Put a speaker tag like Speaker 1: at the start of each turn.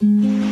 Speaker 1: Mm-hmm.